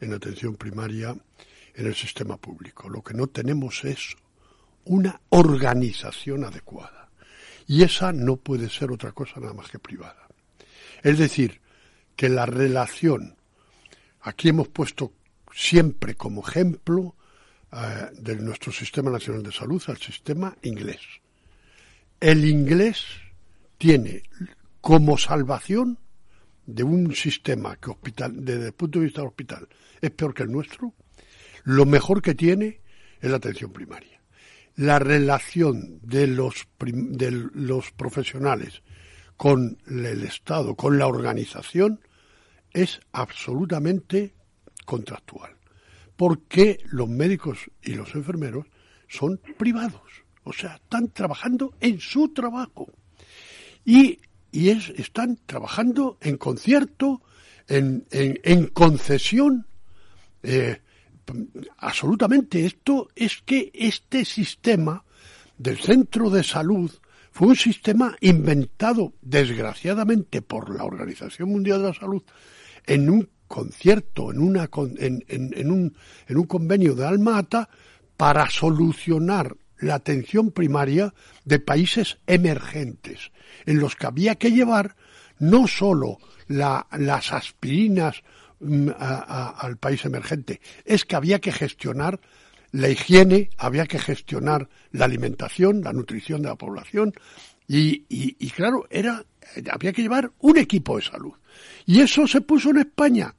en atención primaria en el sistema público. Lo que no tenemos es una organización adecuada. Y esa no puede ser otra cosa nada más que privada. Es decir, que la relación, aquí hemos puesto siempre como ejemplo eh, de nuestro Sistema Nacional de Salud al sistema inglés. El inglés tiene como salvación de un sistema que hospital, desde el punto de vista hospital es peor que el nuestro, lo mejor que tiene es la atención primaria. La relación de los, de los profesionales con el Estado, con la organización, es absolutamente contractual. Porque los médicos y los enfermeros son privados. O sea, están trabajando en su trabajo. Y y es, están trabajando en concierto, en, en, concesión. Eh, absolutamente, esto es que este sistema del centro de salud fue un sistema inventado desgraciadamente por la Organización Mundial de la Salud en un concierto, en, una, en, en, un, en un convenio de Alma-Ata para solucionar la atención primaria de países emergentes, en los que había que llevar no solo las aspirinas mm, al país emergente, es que había que gestionar la higiene, había que gestionar la alimentación, la nutrición de la población, y, claro, era, había que llevar un equipo de salud. Y eso se puso en España,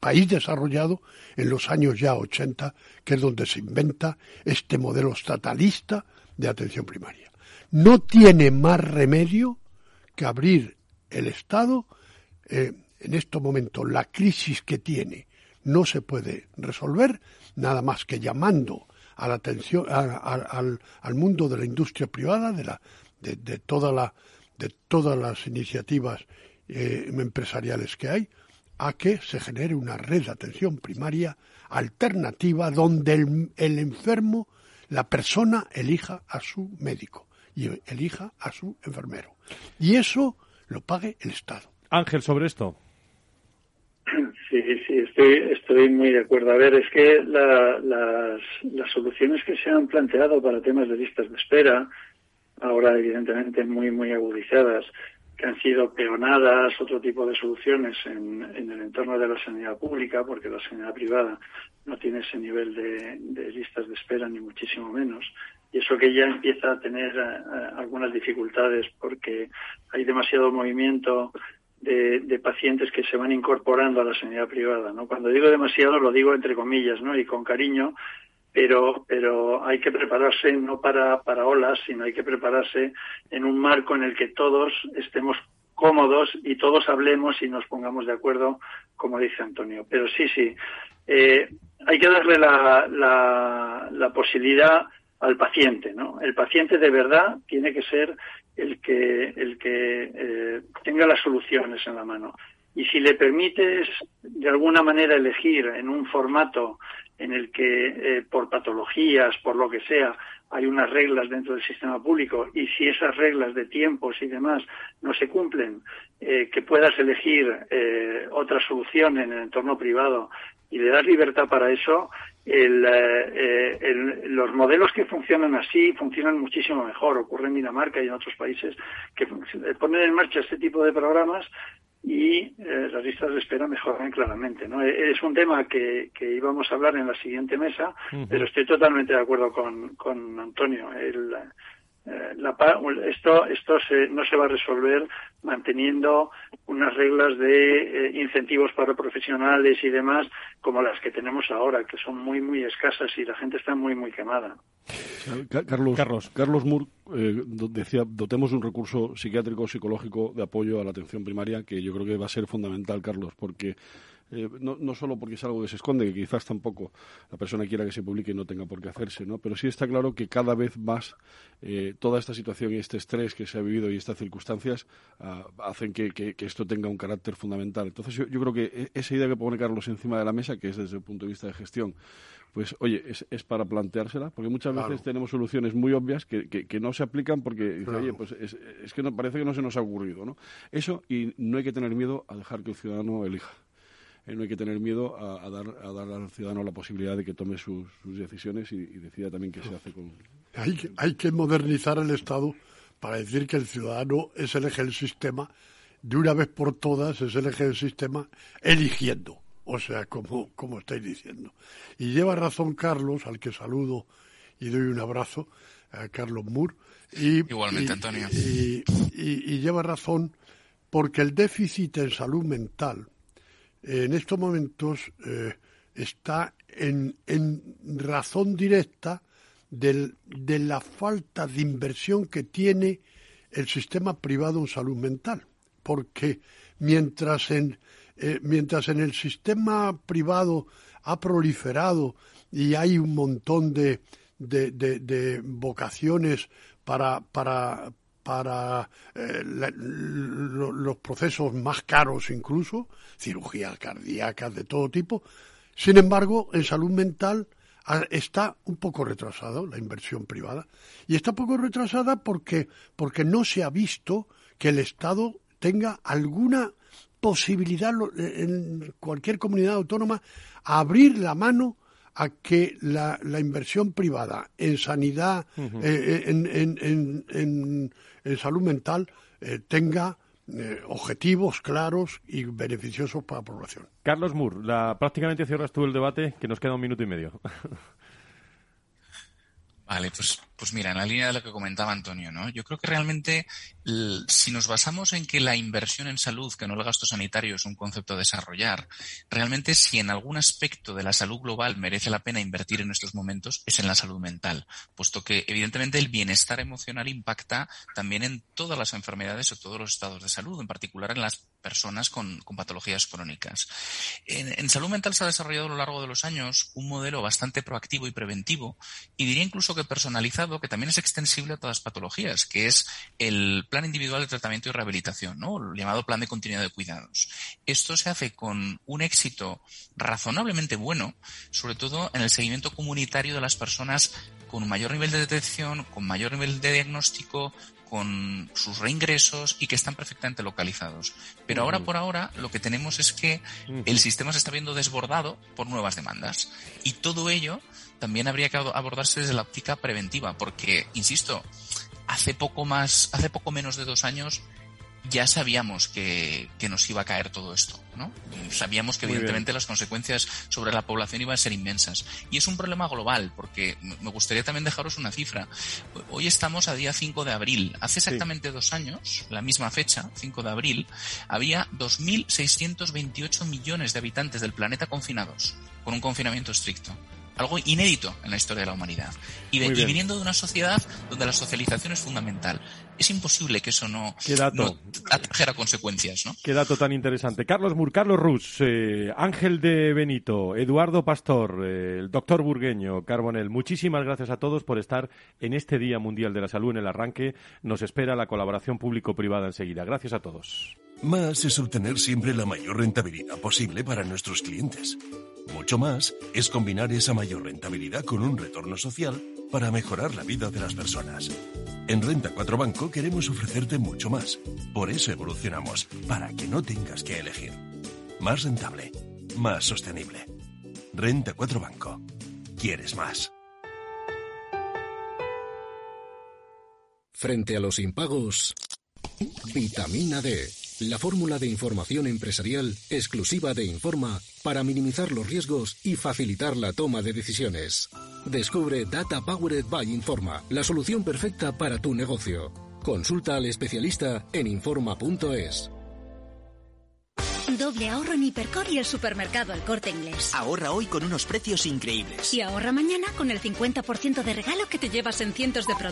país desarrollado, en los años ya 80, que es donde se inventa este modelo estatalista de atención primaria. No tiene más remedio que abrir el Estado. Eh, en estos momentos la crisis que tiene no se puede resolver nada más que llamando a la atención al, mundo de la industria privada, de, la, de, toda la, de todas las iniciativas eh, empresariales que hay, a que se genere una red de atención primaria alternativa donde el, enfermo, la persona, elija a su médico y elija a su enfermero. Y eso lo pague el Estado. Ángel, sobre esto. Sí, sí, estoy, estoy muy de acuerdo. A ver, es que las, las soluciones que se han planteado para temas de listas de espera, ahora evidentemente muy, muy agudizadas, que han sido peonadas, otro tipo de soluciones en, el entorno de la sanidad pública, porque la sanidad privada no tiene ese nivel de, listas de espera, ni muchísimo menos. Y eso que ya empieza a tener eh, algunas dificultades porque hay demasiado movimiento de, de, pacientes que se van incorporando a la sanidad privada. ¿no? Cuando digo demasiado lo digo entre comillas ¿no? y con cariño, pero, pero hay que prepararse no para, para olas, sino hay que prepararse en un marco en el que todos estemos cómodos y todos hablemos y nos pongamos de acuerdo, como dice Antonio. Pero sí, sí, eh, hay que darle la, la, la posibilidad al paciente, ¿no? El paciente de verdad tiene que ser el que, el que eh, tenga las soluciones en la mano. Y si le permites de alguna manera elegir en un formato en el que eh, por patologías, por lo que sea, hay unas reglas dentro del sistema público y si esas reglas de tiempos y demás no se cumplen, eh, que puedas elegir eh, otra solución en el entorno privado y le das libertad para eso, el, los modelos que funcionan así funcionan muchísimo mejor. Ocurre en Dinamarca y en otros países que ponen en marcha este tipo de programas y eh, las listas de espera mejoran claramente. ¿no? E-, es un tema que, que íbamos a hablar en la siguiente mesa, pero estoy totalmente de acuerdo con, con Antonio. El, la, esto esto se, no se va a resolver manteniendo unas reglas de eh, incentivos para profesionales y demás como las que tenemos ahora, que son muy, muy escasas y la gente está muy, muy quemada. Carlos, Carlos. Carlos Moore eh, decía, dotemos un recurso psiquiátrico, psicológico de apoyo a la atención primaria, que yo creo que va a ser fundamental, Carlos, porque eh, no, no, solo porque es algo que se esconde, que quizás tampoco la persona quiera que se publique y no tenga por qué hacerse, ¿no? Pero sí está claro que cada vez más eh, toda esta situación y este estrés que se ha vivido y estas circunstancias ah, hacen que, esto tenga un carácter fundamental. Entonces yo, creo que e, esa idea que pone Carlos encima de la mesa, que es desde el punto de vista de gestión, pues oye, es, es para planteársela, porque muchas veces tenemos soluciones muy obvias que, que, no se aplican porque, oye, pues es, es que no, parece que no se nos ha ocurrido, ¿no? Eso y no hay que tener miedo a dejar que el ciudadano elija. Eh, no hay que tener miedo a, dar, a dar al ciudadano la posibilidad de que tome sus, decisiones y, decida también qué se hace con. Hay que, hay que modernizar el Estado para decir que el ciudadano es el eje del sistema, de una vez por todas es el eje del sistema eligiendo, o sea, como, como estáis diciendo. Y lleva razón Carlos, al que saludo y doy un abrazo, a Carlos Moore. Y, Igualmente, Antonio. y, lleva razón porque el déficit en salud mental en estos momentos eh, está en, razón directa de la falta de inversión que tiene el sistema privado en salud mental. Porque mientras en, eh, mientras en el sistema privado ha proliferado y hay un montón de, de vocaciones para, para, para eh, los procesos más caros incluso, cirugías cardíacas de todo tipo. Sin embargo, en salud mental ah, está un poco retrasado la inversión privada. Y está un poco retrasada porque, porque no se ha visto que el Estado tenga alguna posibilidad en cualquier comunidad autónoma a abrir la mano a que la, inversión privada en sanidad, eh, en, en, salud mental, eh, tenga eh, objetivos claros y beneficiosos para la población. Carlos Moore, la, prácticamente cierras tú el debate, que nos queda un minuto y medio. *laughs* Vale, pues, pues mira, en la línea de lo que comentaba Antonio, ¿no? Yo creo que realmente si nos basamos en que la inversión en salud, que no el gasto sanitario es un concepto a desarrollar, realmente si en algún aspecto de la salud global merece la pena invertir en estos momentos es en la salud mental, puesto que evidentemente el bienestar emocional impacta también en todas las enfermedades o todos los estados de salud, en particular en las personas con, patologías crónicas. En, salud mental se ha desarrollado a lo largo de los años un modelo bastante proactivo y preventivo, y diría incluso que personalizado, que también es extensible a todas las patologías, que es el plan individual de tratamiento y rehabilitación, ¿no? el llamado plan de continuidad de cuidados. Esto se hace con un éxito razonablemente bueno, sobre todo en el seguimiento comunitario de las personas con un mayor nivel de detección, con mayor nivel de diagnóstico, con sus reingresos y que están perfectamente localizados. Pero ahora por ahora lo que tenemos es que el sistema se está viendo desbordado por nuevas demandas. Y todo ello también habría que abordarse desde la óptica preventiva, porque, insisto, hace poco más, hace poco menos de dos años ya sabíamos que, nos iba a caer todo esto, ¿no? Sabíamos que evidentemente las consecuencias sobre la población iban a ser inmensas. Y es un problema global, porque me gustaría también dejaros una cifra. Hoy estamos a día 5 de abril. Hace exactamente dos años, la misma fecha, 5 de abril, había 2.628 millones de habitantes del planeta confinados, con un confinamiento estricto. Algo inédito en la historia de la humanidad. Y, viniendo de una sociedad donde la socialización es fundamental. Es imposible que eso no, ¿Qué dato? atrajera consecuencias, ¿no? Qué dato tan interesante. Carlos Mur, Carlos Rus, eh, Ángel de Benito, Eduardo Pastor, eh, el doctor Burgueño, Carbonel, muchísimas gracias a todos por estar en este Día Mundial de la Salud en el arranque. Nos espera la colaboración público-privada enseguida. Gracias a todos. Más es obtener siempre la mayor rentabilidad posible para nuestros clientes. Mucho más es combinar esa mayor rentabilidad con un retorno social para mejorar la vida de las personas. En Renta 4 Banco queremos ofrecerte mucho más. Por eso evolucionamos, para que no tengas que elegir. Más rentable, más sostenible. Renta 4 Banco. ¿Quieres más? Frente a los impagos, vitamina D la fórmula de información empresarial exclusiva de Informa para minimizar los riesgos y facilitar la toma de decisiones. Descubre Data Powered by Informa, la solución perfecta para tu negocio. Consulta al especialista en Informa.es. Doble ahorro en Hipercor y el supermercado El Corte Inglés. Ahorra hoy con unos precios increíbles. Y ahorra mañana con el 50% de regalo que te llevas en cientos de productos.